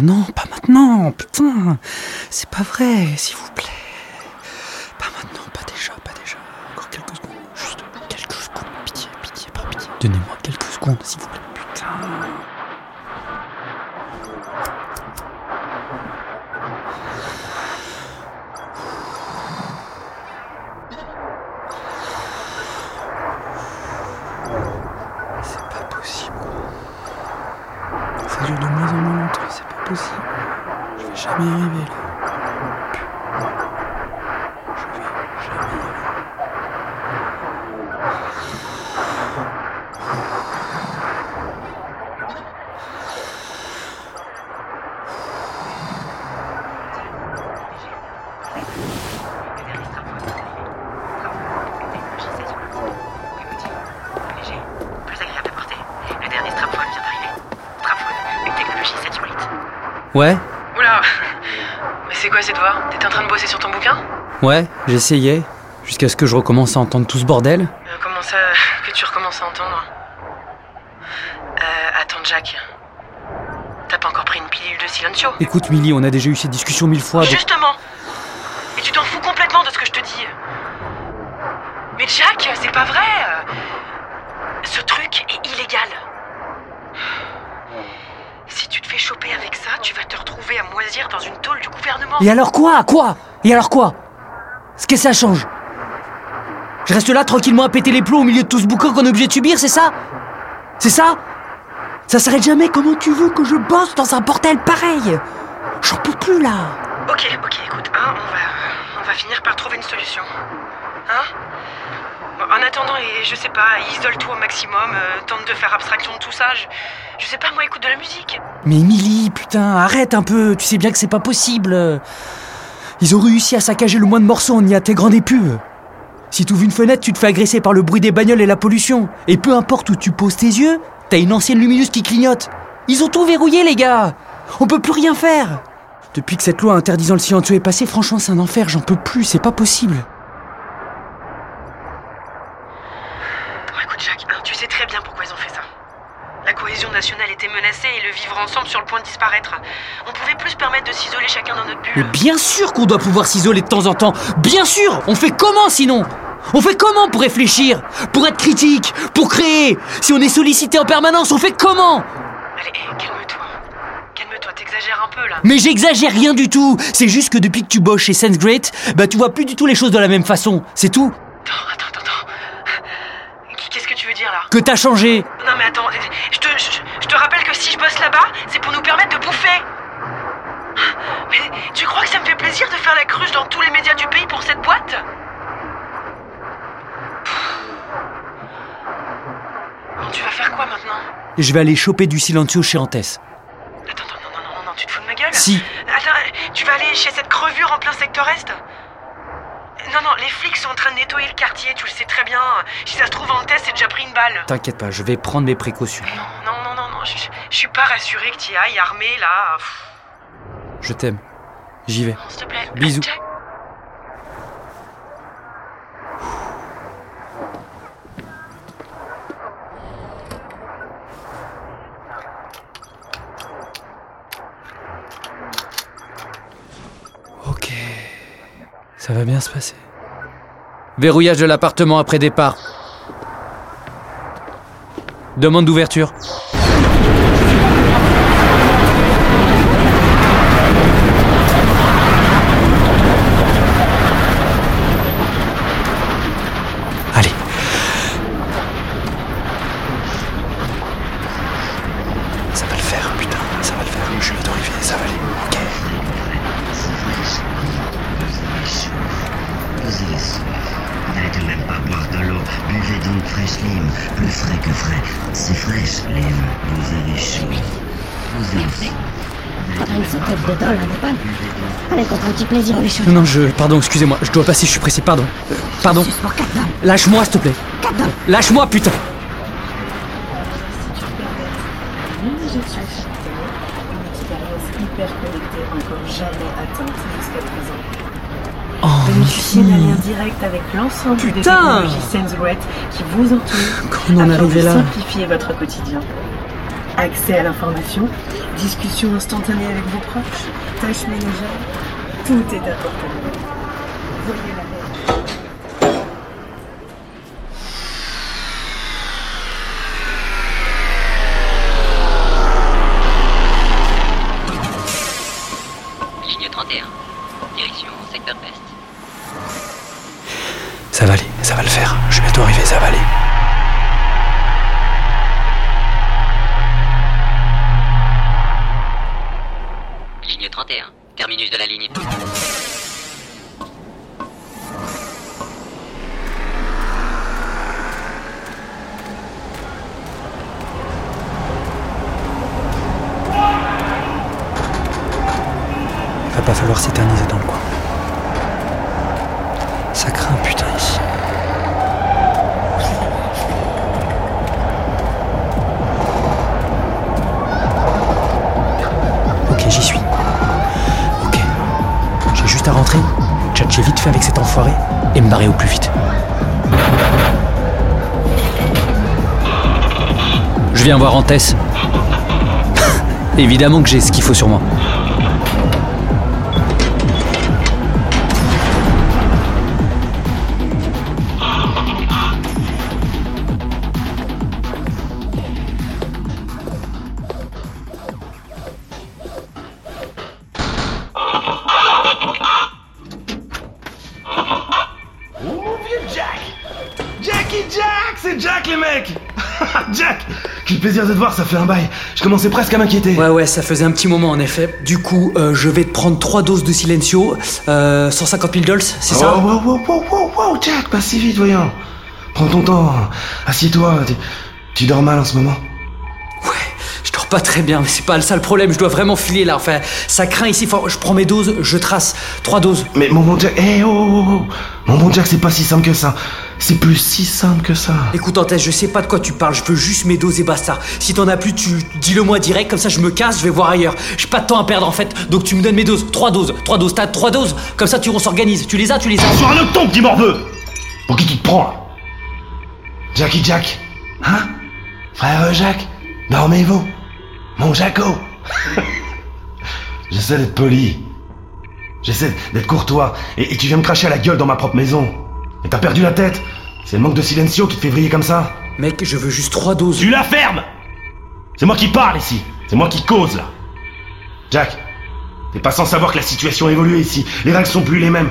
Non, pas maintenant, putain. C'est pas vrai, s'il vous plaît. Pas maintenant, pas déjà, pas déjà. Encore quelques secondes, juste quelques secondes. Pitié, pitié, par pitié. Donnez-moi quelques secondes, s'il vous plaît. C'est quoi cette voix? T'étais en train de bosser sur ton bouquin? Ouais, j'essayais. Jusqu'à ce que je recommence à entendre tout ce bordel. Euh, Comment ça que tu recommences à entendre? Euh, attends Jack. T'as pas encore pris une pilule de silencio? Écoute, Milly, on a déjà eu ces discussions mille fois. donc- Justement Et tu t'en fous complètement de ce que je te dis Mais Jack, c'est pas vrai Ce truc est illégal Choper avec ça, tu vas te retrouver à moisir dans une tôle du gouvernement. Et alors quoi? Quoi? Et alors quoi? Ce que ça change? Je reste là tranquillement à péter les plombs au milieu de tout ce boucan qu'on est obligé de subir, c'est ça? C'est ça? Ça s'arrête jamais. Comment tu veux que je bosse dans un bordel pareil? J'en peux plus là. Ok, ok, écoute, hein, on va, on va finir par trouver une solution. Hein? En attendant, et je sais pas, isole-toi au maximum, euh, tente de faire abstraction de tout ça. Je, je sais pas, moi, écoute de la musique. Mais Emily, putain, arrête un peu, tu sais bien que c'est pas possible. Ils ont réussi à saccager le moins de morceaux en y intégrant des pubs. Si tu ouvres une fenêtre, tu te fais agresser par le bruit des bagnoles et la pollution. Et peu importe où tu poses tes yeux, t'as une ancienne lumineuse qui clignote. Ils ont tout verrouillé, les gars On peut plus rien faire Depuis que cette loi interdisant le silencieux est passée, franchement, c'est un enfer, j'en peux plus, c'est pas possible. Hein, tu sais très bien pourquoi ils ont fait ça. La cohésion nationale était menacée et le vivre ensemble sur le point de disparaître. On pouvait plus se permettre de s'isoler chacun dans notre Mais bulle. bien sûr qu'on doit pouvoir s'isoler de temps en temps Bien sûr On fait comment sinon? On fait comment pour réfléchir Pour être critique Pour créer? Si on est sollicité en permanence, on fait comment? Allez, calme-toi. Calme-toi, t'exagères un peu là. Mais j'exagère rien du tout C'est juste que depuis que tu bosses chez Sense Great, bah tu vois plus du tout les choses de la même façon, c'est tout attends, que t'as changé. Non mais attends, je te, je, je te rappelle que si je bosse là-bas, c'est pour nous permettre de bouffer. Mais tu crois que ça me fait plaisir de faire la cruche dans tous les médias du pays pour cette boîte? Bon, tu vas faire quoi maintenant? Je vais aller choper du silencio chez Antes. Attends, attends, non, non, non, non, tu te fous de ma gueule? Si, Attends, tu vas aller chez cette crevure en plein secteur Est? Non, non, les flics sont en train de nettoyer le quartier, tu le sais très bien. Si ça se trouve, en test, c'est déjà pris une balle. t'inquiète pas, je vais prendre mes précautions. Non, non, non, non, je, je suis pas rassurée que tu y ailles armé là. Pff, Je t'aime. J'y vais. S'il te plaît. Bisous. Jack. Ça va bien se passer. Verrouillage de l'appartement après départ. Demande d'ouverture. Allez. Ça va le faire, putain, ça va le faire. Je vais d'arriver, ça va aller. Ok. Posez-les soir. Vous n'allez tout de même pas boire de l'eau. Buvez donc fraîche lime. Plus frais que frais. C'est fraîche, lime. Vous avez chaud. Posez-les soir. Attends une tête de dolle, n'est pas Allez, pour ton petit plaisir, les choses. Non, non, je. Pardon, excusez-moi, je dois passer, je suis pressé, pardon. Euh, Pardon. Pour 4 dollars. Lâche-moi, s'il te plaît. 4 dollars. Lâche-moi, putain hyper connectée encore jamais atteinte jusqu'à présent. Oh, Bénéficiez d'un lien direct avec l'ensemble des Putain technologies SenseRed qui vous entourent Comment on en est afin de arrivé là simplifier votre quotidien. Accès à l'information, discussion instantanée avec vos proches, tâches ménagères, tout est à portée Ligne 31. Terminus de la ligne. Tchatcher vite fait avec cet enfoiré et me barrer au plus vite. Je viens voir Antès. Évidemment que j'ai ce qu'il faut sur moi. Les mecs Jack Quel plaisir de te voir, ça fait un bail. Je commençais presque à m'inquiéter. Ouais, ouais, ça faisait un petit moment en effet. Du coup, euh, je vais te prendre trois doses de Silencio, euh, 150 000 dollars, c'est ça? Oh, wow, wow, wow, wow, wow, Jack, pas si vite, voyons. Prends ton temps, assieds-toi. Tu, tu dors mal en ce moment Ouais, je dors pas très bien, mais c'est pas ça le problème, je dois vraiment filer là. Enfin, ça craint ici, je prends mes doses, je trace. Trois doses. Mais mon bon Jack, eh oh, oh, oh. Mon bon Jack, c'est pas si simple que ça. C'est plus si simple que ça. Écoute, Antès, je sais pas de quoi tu parles, je veux juste mes doses et basta. Si t'en as plus, tu dis-le moi direct, comme ça je me casse, je vais voir ailleurs. J'ai pas de temps à perdre en fait, donc tu me donnes mes doses. Trois doses, trois doses, t'as trois doses, comme ça tu on s'organise. Tu les as, tu les as. Sur un autre ton, petit morveux Pour qui tu te prends, là? Jackie Jack Hein? Frère Jacques Dormez-vous Mon Jaco J'essaie d'être poli. J'essaie d'être courtois. Et, et tu viens me cracher à la gueule dans ma propre maison. Et t'as perdu la tête C'est le manque de silencio qui te fait vriller comme ça Mec, je veux juste trois doses. Tu la fermes C'est moi qui parle ici. C'est moi qui cause là. Jack, t'es pas sans savoir que la situation a évolué ici. Les règles sont plus les mêmes.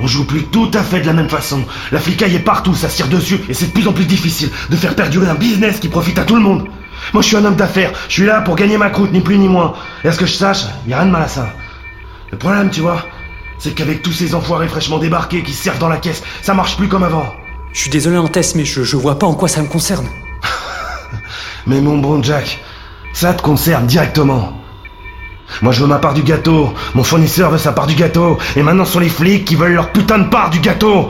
On joue plus tout à fait de la même façon. La flicaille est partout, ça tire dessus, et c'est de plus en plus difficile de faire perdurer un business qui profite à tout le monde. Moi, je suis un homme d'affaires. Je suis là pour gagner ma croûte, ni plus ni moins. Et à ce que je sache, y a rien de mal à ça. Le problème, tu vois, c'est qu'avec tous ces enfoirés fraîchement débarqués qui se servent dans la caisse, ça marche plus comme avant. Je suis désolé, Antès, mais je, je vois pas en quoi ça me concerne. Mais mon bon Jack, ça te concerne directement. Moi je veux ma part du gâteau, mon fournisseur veut sa part du gâteau, et maintenant ce sont les flics qui veulent leur putain de part du gâteau.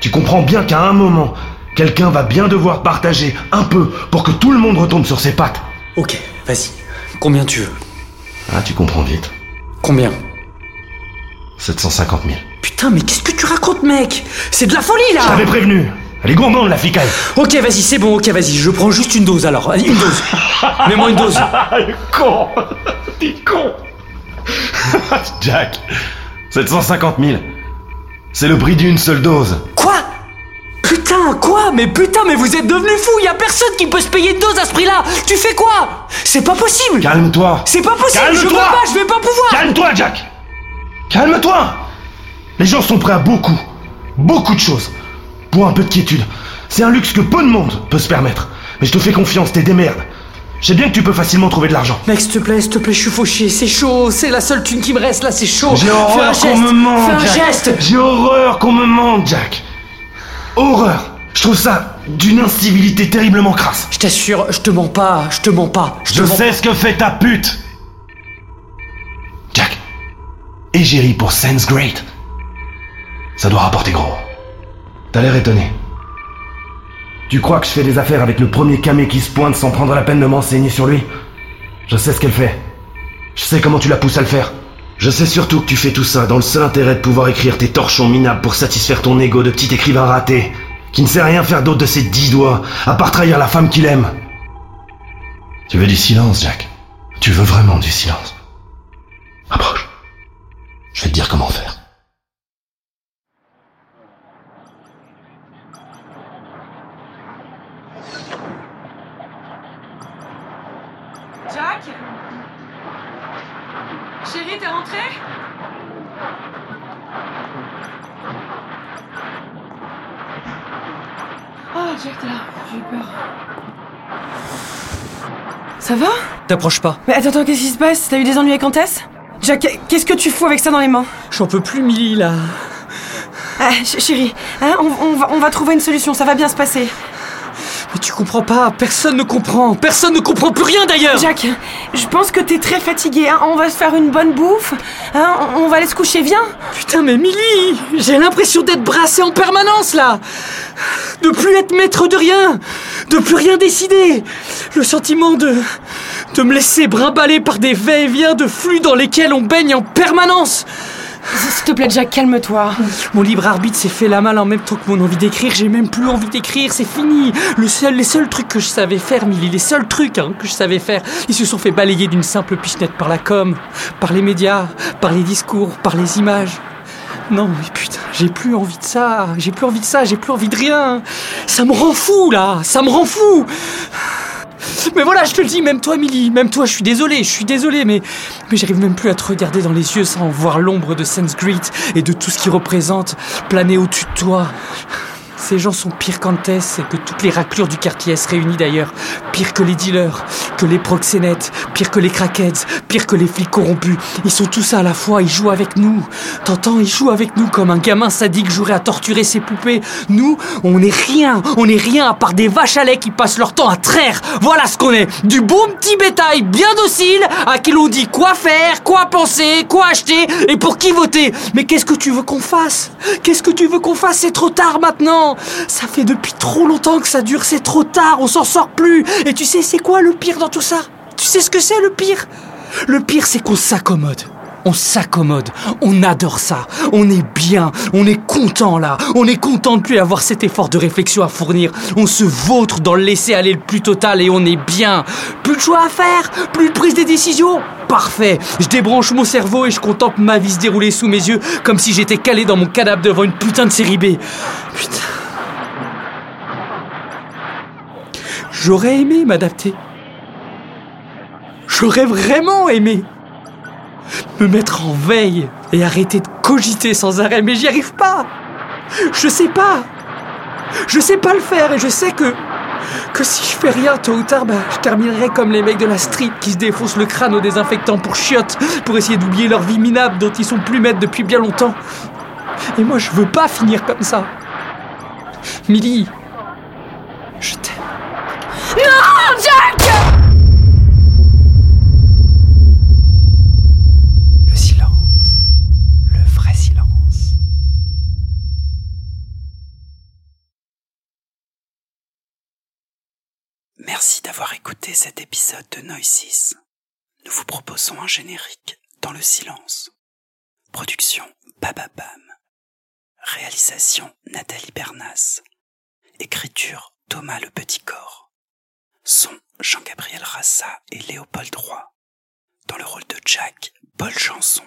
Tu comprends bien qu'à un moment, quelqu'un va bien devoir partager un peu pour que tout le monde retombe sur ses pattes. Ok, vas-y. Combien tu veux? Ah, tu comprends vite. Combien? 750 000. Putain, mais qu'est-ce que tu racontes, mec? C'est de la folie là Je t'avais prévenu. Elle est gourmande la flicaille. Ok, vas-y, c'est bon, ok, vas-y, je prends juste une dose alors. Une dose. Mets-moi une dose. Ah, le con T'es con Jack 750 000. C'est le prix d'une seule dose. Quoi? Putain, quoi? Mais putain, mais vous êtes devenus fous Y a personne qui peut se payer une dose à ce prix-là Tu fais quoi? C'est pas possible Calme-toi. C'est pas possible Je veux Calme-toi pas, je vais pas pouvoir Calme-toi, Jack Calme-toi Les gens sont prêts à beaucoup, beaucoup de choses. Pour un peu de quiétude. C'est un luxe que peu de monde peut se permettre. Mais je te fais confiance, t'es des merdes. Je sais bien que tu peux facilement trouver de l'argent. Mec, s'il te plaît, s'il te plaît, je suis fauché, c'est chaud, c'est la seule thune qui me reste là, c'est chaud J'ai Fais un horreur geste, qu'on me mente, Fais un Jack. geste J'ai horreur qu'on me mente, Jack. Horreur. Je trouve ça d'une incivilité terriblement crasse. Je t'assure, je te mens pas, je te mens pas. Je te mens sais ce que fait ta pute. Égérie pour Sense Great. Ça doit rapporter gros. T'as l'air étonné. Tu crois que je fais des affaires avec le premier camé qui se pointe sans prendre la peine de m'enseigner sur lui? Je sais ce qu'elle fait. Je sais comment tu la pousses à le faire. Je sais surtout que tu fais tout ça dans le seul intérêt de pouvoir écrire tes torchons minables pour satisfaire ton ego de petit écrivain raté, qui ne sait rien faire d'autre de ses dix doigts, à part trahir la femme qu'il aime. Tu veux du silence, Jack? Tu veux vraiment du silence? Dire comment faire. Jack? Chérie, t'es rentrée? Oh, Jack, t'es là. J'ai eu peur. Ça va? T'approches pas. Mais attends, attends, qu'est-ce qui se passe? T'as eu des ennuis avec Antès? Jack, qu'est-ce que tu fous avec ça dans les mains J'en peux plus, Milly, là. Ah, ch- chérie, hein, on, on va, on va trouver une solution, ça va bien se passer. Tu comprends pas, personne ne comprend, personne ne comprend plus rien d'ailleurs. Jack, je pense que t'es très fatigué, hein. on va se faire une bonne bouffe, hein, on, on va aller se coucher, viens. Putain, mais Milly J'ai l'impression d'être brassé en permanence, là. De plus être maître de rien De plus rien décider. Le sentiment de... de me laisser brimballer par des va-et-vient de flux dans lesquels on baigne en permanence S'il te plaît, Jack, calme-toi. Mon libre arbitre s'est fait la malle en même temps que mon envie d'écrire. J'ai même plus envie d'écrire, c'est fini. Le seul, les seuls trucs que je savais faire, Milly, les seuls trucs hein, que je savais faire, ils se sont fait balayer d'une simple pichenette par la com, par les médias, par les discours, par les images. Non, mais putain, j'ai plus envie de ça. J'ai plus envie de ça. J'ai plus envie de rien. Ça me rend fou là. Ça me rend fou. Mais voilà, je te le dis, même toi, Milly, même toi, je suis désolé, je suis désolé, mais, mais j'arrive même plus à te regarder dans les yeux sans voir l'ombre de Sense et de tout ce qu'il représente planer au-dessus de toi. Ces gens sont pires qu'Antès et que toutes les raclures du quartier S réunies d'ailleurs. Pire que les dealers, que les proxénètes, pire que les crackheads, pire que les flics corrompus. Ils sont tous à la fois, ils jouent avec nous. T'entends, ils jouent avec nous comme un gamin sadique jouerait à torturer ses poupées. Nous, on n'est rien, on n'est rien à part des vaches à lait qui passent leur temps à traire. Voilà ce qu'on est. Du bon petit bétail bien docile à qui l'on dit quoi faire, quoi penser, quoi acheter et pour qui voter. Mais qu'est-ce que tu veux qu'on fasse? Qu'est-ce que tu veux qu'on fasse? C'est trop tard maintenant. Ça fait depuis trop longtemps que ça dure, c'est trop tard, on s'en sort plus. Et tu sais, c'est quoi le pire dans tout ça? Tu sais ce que c'est le pire? Le pire, c'est qu'on s'accommode. On s'accommode, on adore ça, on est bien, on est content là, on est content de plus avoir cet effort de réflexion à fournir, on se vautre dans le laisser aller le plus total et on est bien. Plus de choix à faire, plus de prise des décisions. Parfait, je débranche mon cerveau et je contemple ma vie se dérouler sous mes yeux comme si j'étais calé dans mon cadavre devant une putain de série B. Putain. J'aurais aimé m'adapter. J'aurais vraiment aimé me mettre en veille et arrêter de cogiter sans arrêt, mais j'y arrive pas. Je sais pas. Je sais pas le faire et je sais que que si je fais rien tôt ou tard, bah, je terminerai comme les mecs de la street qui se défoncent le crâne au désinfectant pour chiottes, pour essayer d'oublier leur vie minable dont ils sont plus maîtres depuis bien longtemps. Et moi, je veux pas finir comme ça. Milly, Merci d'avoir écouté cet épisode de Noisis. Nous vous proposons un générique dans le silence. Production Bababam. Réalisation Nathalie Bernas. Écriture Thomas Le Petit Corps. Son Jean-Gabriel Rassa et Léopold Roy. Dans le rôle de Jack, Paul Chanson.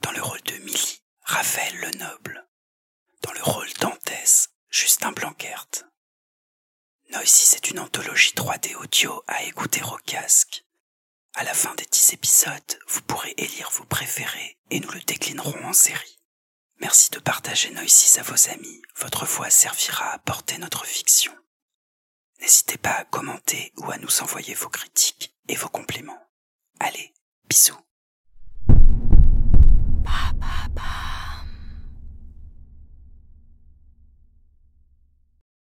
Dans le rôle de Milly, Raphaël Lenoble. Dans le rôle d'Antès, Justin Blanquert. Noisy, c'est une anthologie 3D audio à écouter au casque. À la fin des 10 épisodes, vous pourrez élire vos préférés et nous le déclinerons en série. Merci de partager Noisy à vos amis, votre voix servira à porter notre fiction. N'hésitez pas à commenter ou à nous envoyer vos critiques et vos compléments. Allez, bisous.